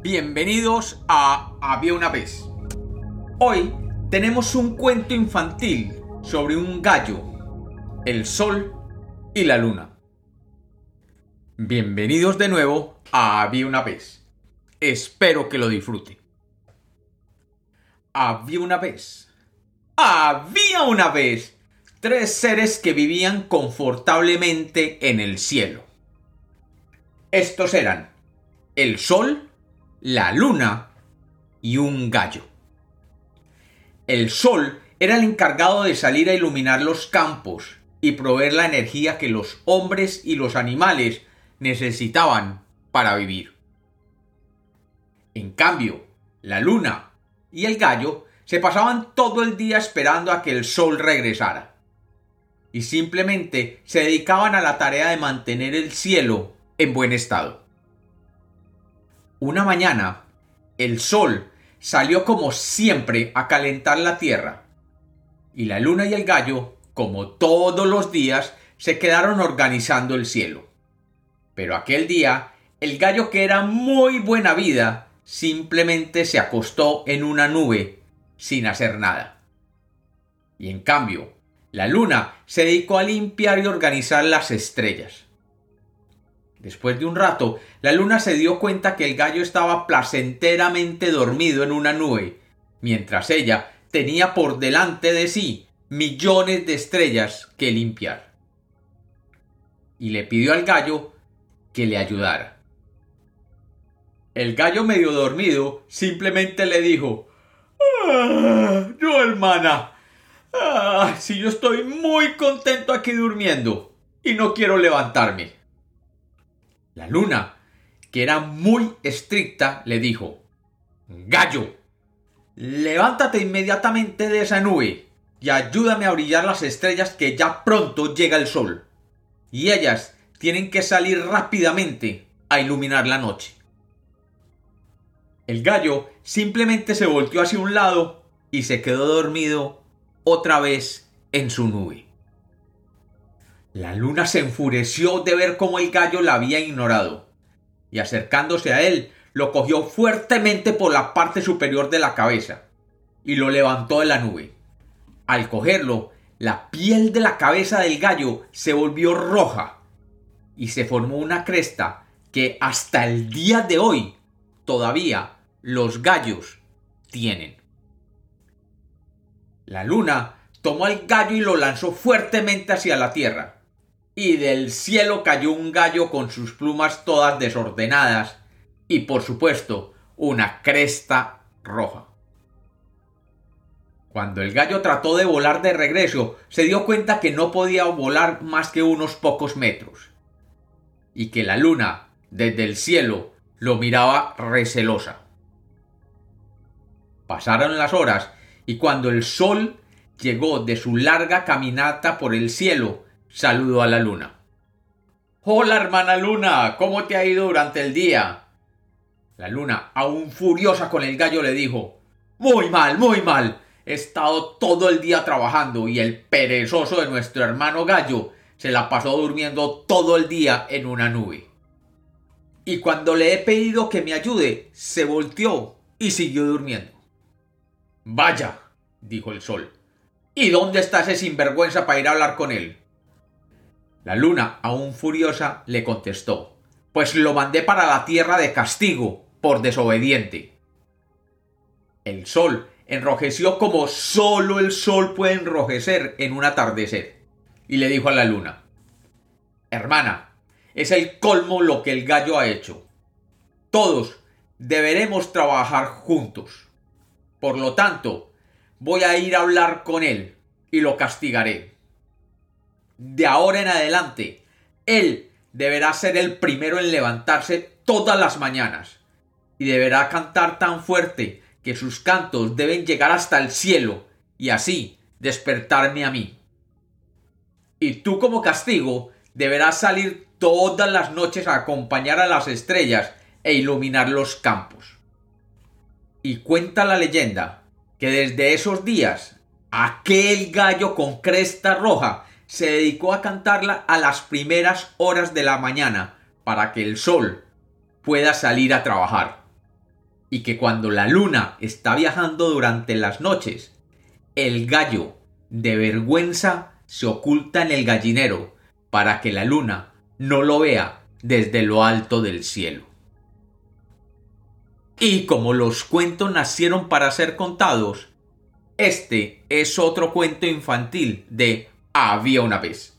Bienvenidos a Había una vez. Hoy tenemos un cuento infantil sobre un gallo, el sol y la luna. Bienvenidos de nuevo a Había una vez. Espero que lo disfruten. Había una vez. Había una vez tres seres que vivían confortablemente en el cielo. Estos eran el sol, la luna y un gallo. El sol era el encargado de salir a iluminar los campos y proveer la energía que los hombres y los animales necesitaban para vivir. En cambio, la luna y el gallo se pasaban todo el día esperando a que el sol regresara. Y simplemente se dedicaban a la tarea de mantener el cielo en buen estado. Una mañana, el sol salió como siempre a calentar la tierra, y la luna y el gallo, como todos los días, se quedaron organizando el cielo. Pero aquel día, el gallo que era muy buena vida, simplemente se acostó en una nube sin hacer nada. Y en cambio, la luna se dedicó a limpiar y organizar las estrellas. Después de un rato, la luna se dio cuenta que el gallo estaba placenteramente dormido en una nube, mientras ella tenía por delante de sí millones de estrellas que limpiar. Y le pidió al gallo que le ayudara. El gallo medio dormido simplemente le dijo ah, No, hermana. Ah, si yo estoy muy contento aquí durmiendo y no quiero levantarme. La luna, que era muy estricta, le dijo Gallo, levántate inmediatamente de esa nube y ayúdame a brillar las estrellas que ya pronto llega el sol. Y ellas tienen que salir rápidamente a iluminar la noche. El gallo simplemente se volteó hacia un lado y se quedó dormido otra vez en su nube. La luna se enfureció de ver cómo el gallo la había ignorado, y acercándose a él, lo cogió fuertemente por la parte superior de la cabeza, y lo levantó de la nube. Al cogerlo, la piel de la cabeza del gallo se volvió roja, y se formó una cresta que hasta el día de hoy todavía los gallos tienen. La luna tomó al gallo y lo lanzó fuertemente hacia la tierra y del cielo cayó un gallo con sus plumas todas desordenadas y por supuesto una cresta roja. Cuando el gallo trató de volar de regreso, se dio cuenta que no podía volar más que unos pocos metros, y que la luna, desde el cielo, lo miraba recelosa. Pasaron las horas, y cuando el sol llegó de su larga caminata por el cielo, saludó a la luna. Hola, hermana luna, ¿cómo te ha ido durante el día? La luna, aún furiosa con el gallo, le dijo Muy mal, muy mal. He estado todo el día trabajando y el perezoso de nuestro hermano gallo se la pasó durmiendo todo el día en una nube. Y cuando le he pedido que me ayude, se volteó y siguió durmiendo. Vaya, dijo el sol. ¿Y dónde está ese sinvergüenza para ir a hablar con él? La luna, aún furiosa, le contestó Pues lo mandé para la tierra de castigo, por desobediente. El sol enrojeció como sólo el sol puede enrojecer en un atardecer, y le dijo a la luna Hermana, es el colmo lo que el gallo ha hecho. Todos deberemos trabajar juntos. Por lo tanto, voy a ir a hablar con él y lo castigaré de ahora en adelante, él deberá ser el primero en levantarse todas las mañanas y deberá cantar tan fuerte que sus cantos deben llegar hasta el cielo y así despertarme a mí. Y tú como castigo deberás salir todas las noches a acompañar a las estrellas e iluminar los campos. Y cuenta la leyenda que desde esos días aquel gallo con cresta roja se dedicó a cantarla a las primeras horas de la mañana para que el sol pueda salir a trabajar. y que cuando la luna está viajando durante las noches, el gallo, de vergüenza, se oculta en el gallinero para que la luna no lo vea desde lo alto del cielo. Y como los cuentos nacieron para ser contados, este es otro cuento infantil de Había una vez.